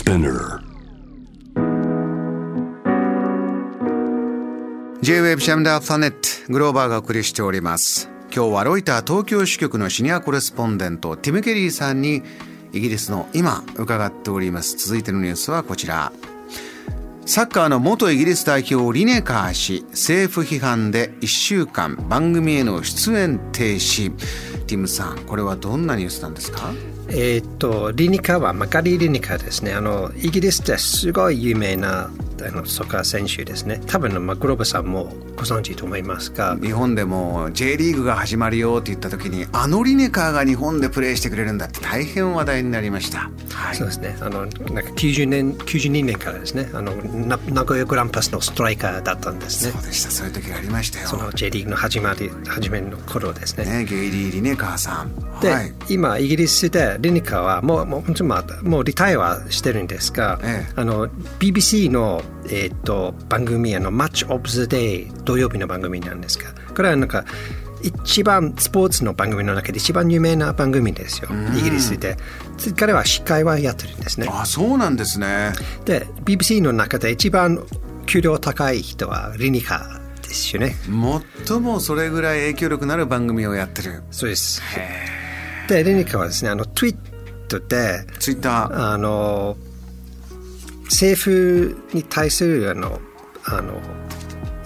Spinner. J-Wave シャムダープネットグローバーがお送りしております。今日はロイター東京支局のシニアコレスポンデントティム・ケリーさんにイギリスの今伺っております。続いてのニュースはこちら。サッカーの元イギリス代表リネカー氏政府批判で1週間番組への出演停止。ティムさんこれはどんなニュースなんですか？えーっとリニカはマカリー・リニカですね。あのイギリスですごい有名なあのサッカー選手ですね。多分まあグローバさんもご存知と思いますが。日本でも J リーグが始まるよって言った時にあのリネカーが日本でプレーしてくれるんだって大変話題になりました、はい。そうですね。あのなんか90年92年からですね。あのな名古屋グランパスのストライカーだったんですね。そうでした。そういう時がありましたよ。その J リーグの始まり始めの頃ですね。ねゲイリー・リネカーさん。で、はい。今イギリスでリニカはもうもうもうリタイアはしてるんですが、ええ。あの BBC の、えー、と番組あの「Match of the Day」土曜日の番組なんですがこれはなんか一番スポーツの番組の中で一番有名な番組ですよ。イギリスで。彼は司会はやってるんですね。あそうなんですね。で BBC の中で一番給料高い人はリニカですよね。最もそれぐらい影響力のある番組をやってる。そうです。でリニカはですねあの Twitter でツイッターあの政府に対するあのあの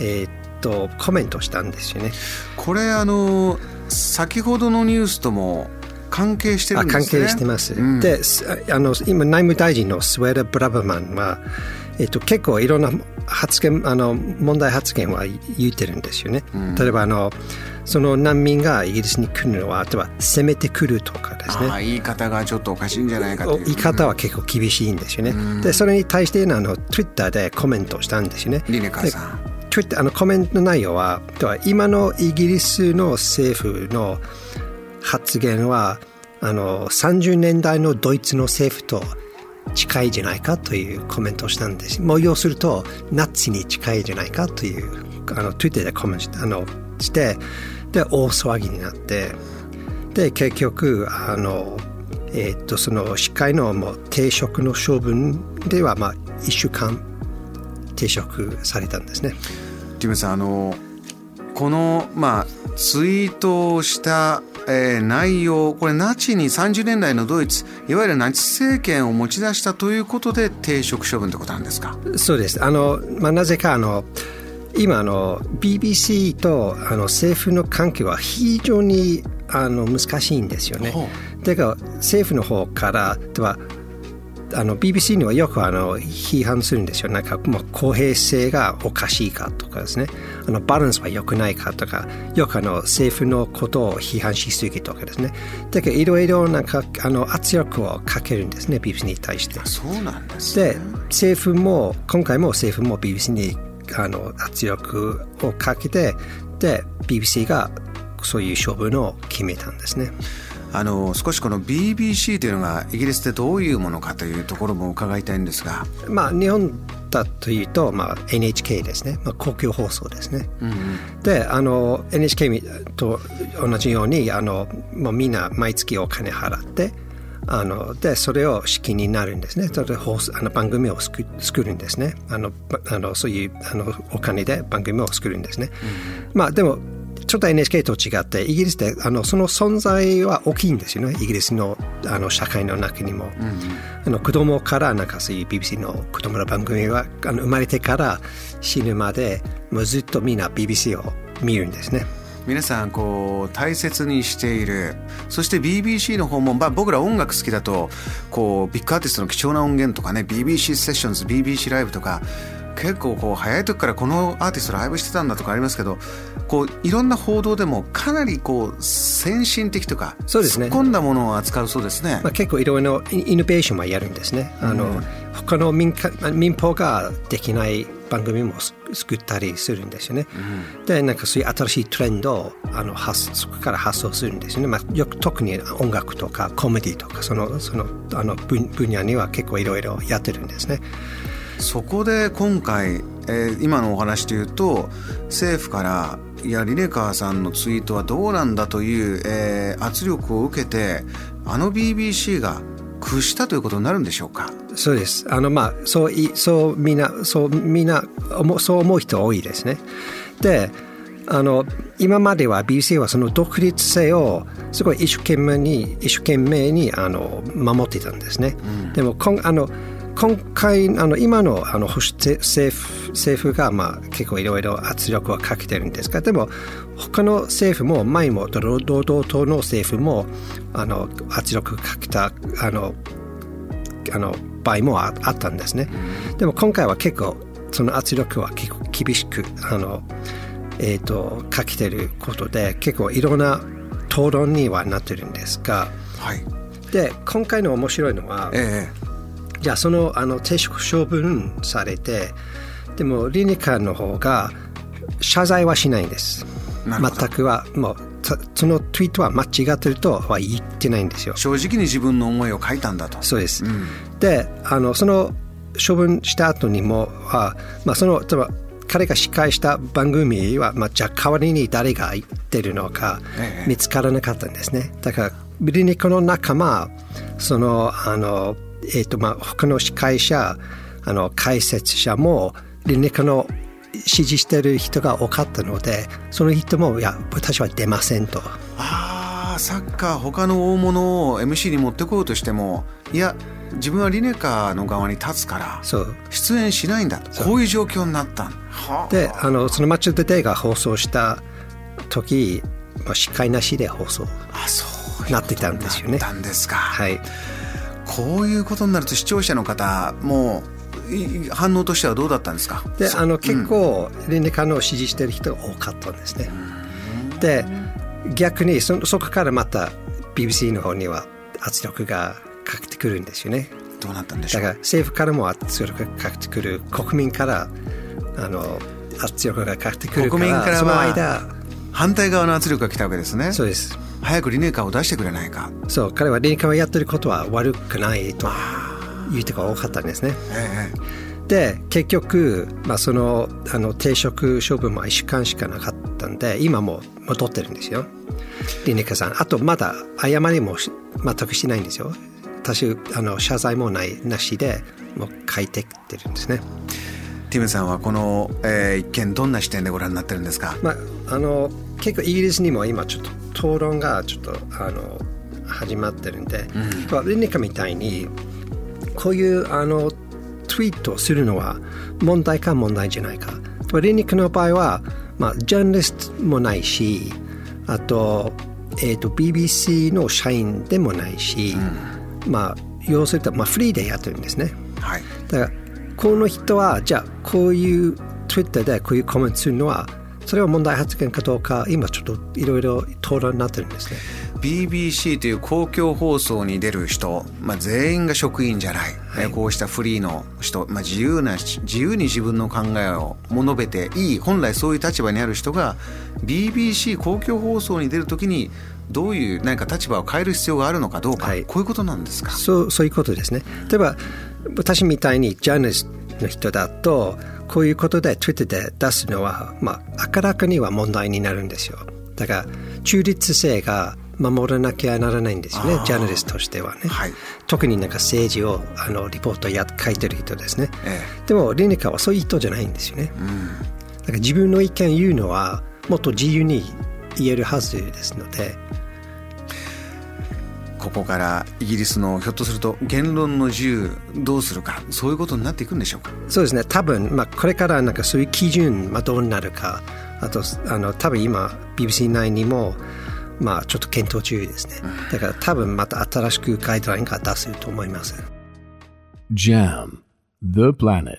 えーっとコメントしたんですよね。これあの先ほどのニュースとも関係してるあんですね関係してます。うんですあの今内務大臣のスウェーダ・ブラバマンは、えっと結構いろんな発言あの問題発言は言ってるんですよね。例えばあのその難民がイギリスに来るのはあとは攻めてくるとかですね。あ言い方がちょっとおかしいんじゃないかと言い方は結構厳しいんですよね。でそれに対してあの Twitter でコメントしたんですよね。リネカーさんあのコメントの内容は今のイギリスの政府の発言はあの30年代のドイツの政府と近いじゃないかというコメントをしたんですもう要するとナチに近いじゃないかというあの Twitter でコメントしあのしてで大騒ぎになってで結局あのえーっとその司会のもう停職の処分ではまあ1週間停職されたんですね。ティムさんあのこのまあツイートをした、えー内容これナチに30年代のドイツいわゆるナチ政権を持ち出したということで停職処分ってことなんですか？そうです。あの、まあ、なぜか、あの、今、あの、BBC と、あの、政府の関係は非常に、あの、難しいんですよねほ。だから、政府の方から、では、あの BBC にはよくあの批判するんですよ。なんかもう公平性がおかしいかとかですね。あのバランスは良くないかとか、よくあの政府のことを批判しすぎとかですね。だけどいろいろなんかあの圧力をかけるんですね、BBC に対して。そうなんですねで政府も今回も政府も BBC にあの圧力をかけてで BBC がそういう処分を決めたんですね。あの少しこの BBC というのがイギリスでどういうものかというところも伺いたいんですが、まあ日本だというと、まあ、NHK ですね、まあ、公共放送ですね。であの NHK と同じようにあの、まあ、みんな毎月お金払ってあのでそれを資金になるんですね。それで放送あの番組を作作るんですね。あのばあのそういうあのお金で番組を作るんですね。まあでもちょっと NHK と違ってイギリスであのその存在は大きいんですよね。イギリスのあの社会の中にも、あの子供からなんかそういう BBC の子供の番組はあの生まれてから死ぬまでもうずっとみんな BBC を見るんですね。皆さんこう大切にしている。そして BBC の方も、まあ、僕ら音楽好きだとこうビッグアーティストの貴重な音源とかね BBC セッションズ BBC ライブとか結構こう早い時からこのアーティストライブしてたんだとかありますけどこういろんな報道でもかなりこう先進的とかそうですね突っ込んだものを扱うそうですね。まあ、結構いろいろイイノベーションはやるんですね。あの、他の民間民放ができない番組もす作ったりするんですよね。で、なんかそういう新しいトレンドをあの発そこから発想するんですよね。まあ、よく特に音楽とかコメディとかそのそのあの分分野には結構いろいろやってるんですね。そこで今回、えー今のお話で言うと政府からいやリネカーさんのツイートはどうなんだという、えー圧力を受けてあの BBC が屈したということになるんでしょうか？そうです。あの、まあ、そうい、そうみんな、そうみんな、そう思う人多いですね。で、あの、今までは BBC はその独立性をすごい一生懸命に、一生懸命に、あの、守ってたんですね。うん、でも、こんあの、今回、あの今のあの保守政府政府が、まあ、結構いろいろ圧力をかけてるんですが、でも、他の政府も、前も労働党の政府もあの圧力かけたあのあの場合もあったんですね。でも今回は結構、その圧力は結構厳しくあの、えーと、とかけてることで、結構いろんな討論にはなってるんですが、はい、で今回の面白いのは、ええじゃあそのあの停職処分されてでもリニカの方が謝罪はしないんです。全くはもうそのツイートは間違ってるとは言ってないんですよ。正直に自分の思いを書いたんだと。そうです、うん、であのその処分した後にもは、まあ、その彼が司会した番組は、まあ、じゃあ代わりに誰が言ってるのか見つからなかったんですね、だからリニカの仲間そのあのえーとまあ、他の司会者あの解説者もリネカの支持している人が多かったのでその人もいや私は出ませんと。ああサッカー他の大物を MC に持ってこようとしてもいや自分はリネカの側に立つから出演しないんだこういう状況になったであのその「マッチ・デ・デイ」が放送した時、まあ、司会なしで放送なってたんですよね。なったんですか。はいこういうことになると視聴者の方も反応としてはどうだったんですか？であの結構、倫理観を支持している人が多かったんですね。で逆にそそこからまた BBC の方には圧力がかけてくるんですよね。どうなったんでしょう？だから政府からも圧力がかけてくる国民からあの圧力がかけてくる国民からは反対側の圧力が来たわけですね。そうです。早くリネカーを出してくれないか。そう彼はリネカーをやってることは悪くないという人が多かったんですね、ええ、で結局、まあ、そのあの定職処分も1週間しかなかったんで今も戻ってるんですよ。リネカさん。あとまだ謝りも全くしないんですよ。私あの謝罪もないなしでもう書いてってるんですねティムさんはこの、えー、一見どんな視点でご覧になってるんですか、まあ、あの結構イギリスにも今ちょっと討論がちょっとあの始まってるんで、うん、リニカみたいにこういうあのツイートをするのは問題か問題じゃないか。リニカの場合は、まあ、ジャーナリストもないしあと,、えーと、BBC の社員でもないし、うん、まあ要すると、まあ、フリーでやってるんですね。はい、だからこの人はじゃあこういう Twitter でこういうコメントするのはそれは問題発言かどうか今ちょっといろいろ討論になってるんですね。BBC という公共放送に出る人、まあ、全員が職員じゃない、はい、こうしたフリーの人、まあ、自由な自由に自分の考えを述べていい本来そういう立場にある人が BBC 公共放送に出るときにどういう何か立場を変える必要があるのかどうか、はい、こういうことなんですか？そうそういうことですね。例えば私みたいにジャーナリストの人だとこういうことで Twitter で出すのは、まあ、明らかには問題になるんですよ。だから中立性が守らなきゃならないんですよねジャーナリストとしてはね、はい、特になんか政治をあのリポートや書いてる人ですね、ええ、でもリニカはそういう人じゃないんですよね、うん、だから自分の意見言うのはもっと自由に言えるはずですのでここからイギリスのひょっとすると言論の自由どうするかそういうことになっていくんでしょうか？そうですね。多分、まあ、これからなんかそういう基準、まあ、どうなるかあとあの多分今 BBC 内にもまあちょっと検討中ですね。だから多分また新しくガイドラインが出すと思います JAM The Planet